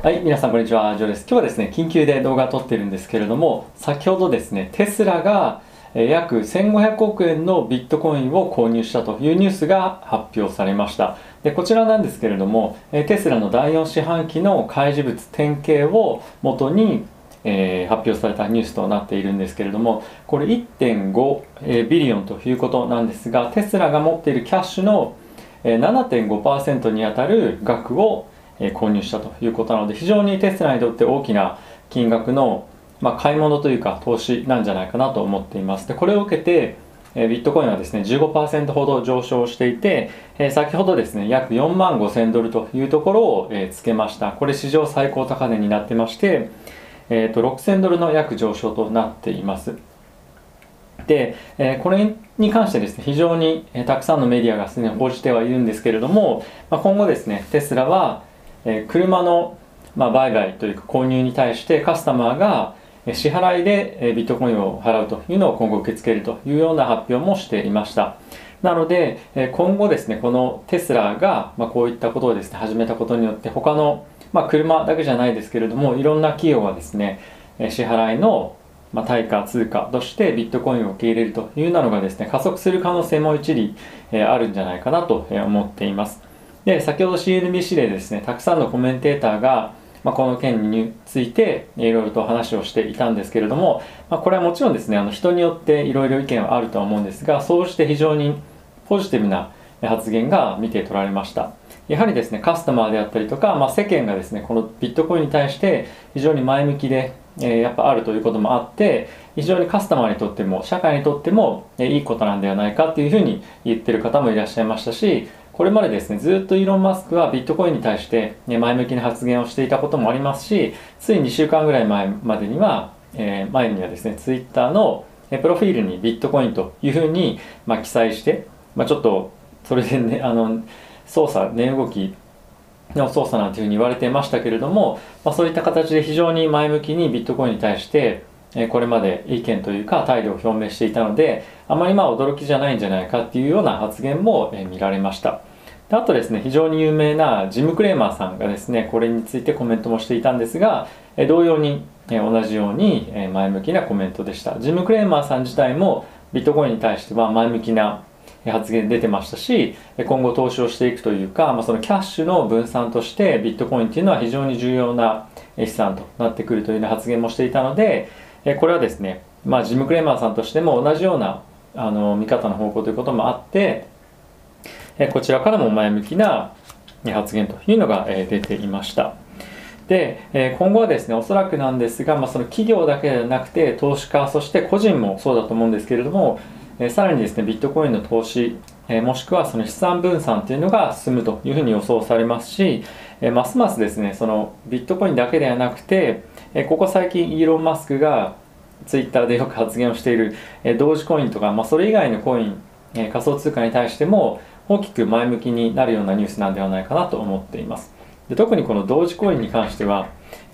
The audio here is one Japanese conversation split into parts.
はい、皆さんこんにちは、ジョーです。今日はですね、緊急で動画を撮ってるんですけれども、先ほどですね、テスラが約1500億円のビットコインを購入したというニュースが発表されました。でこちらなんですけれども、テスラの第4四半期の開示物典型をもとに、えー、発表されたニュースとなっているんですけれども、これ1.5ビリオンということなんですが、テスラが持っているキャッシュの7.5%にあたる額をえ購入したということなので非常にテスラにとって大きな金額の、まあ、買い物というか投資なんじゃないかなと思っています。でこれを受けてえビットコインはですね15%ほど上昇していてえ先ほどですね約4万5000ドルというところをえつけました。これ史上最高高値になってまして、えー、と6000ドルの約上昇となっています。で、えこれに関してですね非常にえたくさんのメディアがすですね報じてはいるんですけれども、まあ、今後ですねテスラはえ車の、ま、売買というか購入に対してカスタマーが支払いでビットコインを払うというのを今後受け付けるというような発表もしていました。なので、今後ですね、このテスラが、まこういったことをですね、始めたことによって、他の、まあ、車だけじゃないですけれども、いろんな企業がですね、支払いの、ま対価通貨としてビットコインを受け入れるというのがですね、加速する可能性も一理、あるんじゃないかなと思っています。で、先ほど CNBC でですね、たくさんのコメンテーターが、まあ、この件についていろいろと話をしていたんですけれども、まあ、これはもちろんですね、あの人によっていろいろ意見はあるとは思うんですが、そうして非常にポジティブな発言が見て取られました。やはりですね、カスタマーであったりとか、まあ、世間がですね、このビットコインに対して非常に前向きで、えー、やっぱあるということもあって、非常にカスタマーにとっても、社会にとっても、えー、いいことなんではないかっていうふうに言ってる方もいらっしゃいましたし、これまでですね、ずっとイーロン・マスクはビットコインに対して、ね、前向きな発言をしていたこともありますし、つい2週間ぐらい前までには、えー、前にはですね、ツイッターのプロフィールにビットコインというふうに、まあ、記載して、まあ、ちょっとそれでね、あの、操作、値動きの操作なんていうふうに言われてましたけれども、まあ、そういった形で非常に前向きにビットコインに対して、これまで意見というか態度を表明していたのであまりまあ驚きじゃないんじゃないかっていうような発言も見られました。であとですね非常に有名なジム・クレーマーさんがですねこれについてコメントもしていたんですが同様に同じように前向きなコメントでした。ジム・クレーマーさん自体もビットコインに対しては前向きな発言出てましたし今後投資をしていくというか、まあ、そのキャッシュの分散としてビットコインっていうのは非常に重要な資産となってくるというような発言もしていたのでこれはですね、まあ、ジム・クレーマーさんとしても同じようなあの見方の方向ということもあってこちらからも前向きな発言というのが出ていました。で、今後はですね、おそらくなんですが、まあ、その企業だけではなくて、投資家、そして個人もそうだと思うんですけれども、さらにですね、ビットコインの投資、もしくはその資産分散というのが進むというふうに予想されますし、ますますですね、そのビットコインだけではなくて、ここ最近イーロン・マスクがツイッターでよく発言をしているえ同時コインとか、まあ、それ以外のコイン、え仮想通貨に対しても大きく前向きになるようなニュースなんではないかなと思っています。で特にこの同時コインに関しては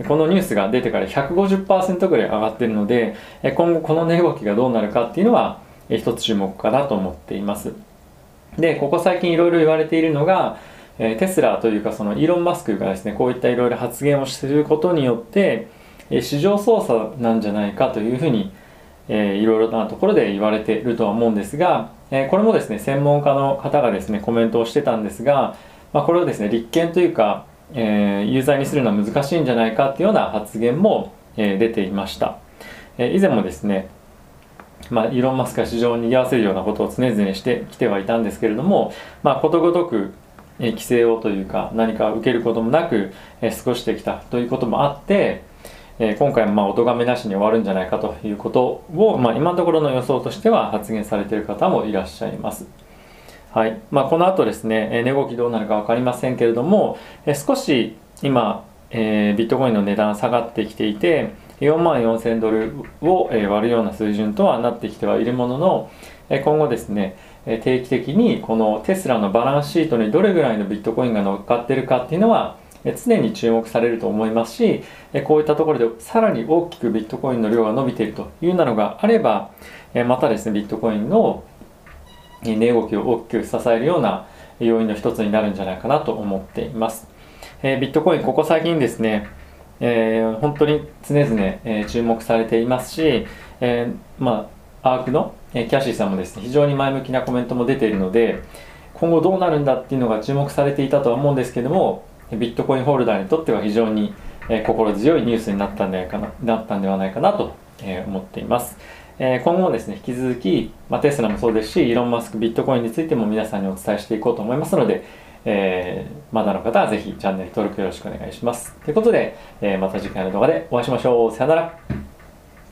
このニュースが出てから150%ぐらい上がっているので今後この値動きがどうなるかっていうのは一つ注目かなと思っています。でここ最近いろいろ言われているのがテスラというかそのイーロン・マスクがですねこういったいろいろ発言をすることによって市場操作なんじゃないかというふうにえー、いろいろなところで言われているとは思うんですが、え、これもですね専門家の方がですねコメントをしてたんですが、まあ、これをですね立件というか、えー、有罪にするのは難しいんじゃないかっていうような発言も、え、出ていました、え、以前もですねまあ、イーロン・マスクが市場を賑わせるようなことを常々してきてはいたんですけれども、まあ、ことごとく規制をというか何か受けることもなく過ごしてきたということもあって、えー、今回もまあお咎めなしに終わるんじゃないかということを、まあ、今のところの予想としては発言されている方もいらっしゃいます。はいまあ、この後ですね、値動きどうなるか分かりませんけれども、え少し今、えー、ビットコインの値段下がってきていて、4万4000ドルを、え割るような水準とはなってきてはいるものの、え今後ですね、定期的にこのテスラのバランスシートにどれぐらいのビットコインが乗っかってるかっていうのは、常に注目されると思いますしこういったところでさらに大きくビットコインの量が伸びているというなのがあればまたですねビットコインの値動きを大きく支えるような要因の一つになるんじゃないかなと思っています。え、ビットコインここ最近ですね、えー、本当に常々、え、注目されていますし、えー、まあアークの、え、キャシーさんもですね非常に前向きなコメントも出ているので今後どうなるんだっていうのが注目されていたとは思うんですけどもビットコインホルダーにとっては非常に、え、心強いニュースになったんではないかななったんではないかなと、え、思っています。え、今後もですね、引き続き、まあ、テスラもそうですし、イーロン・マスク、ビットコインについても皆さんにお伝えしていこうと思いますので、えー、まだの方はぜひチャンネル登録よろしくお願いします。ということで、えー、また次回の動画でお会いしましょう。さよなら。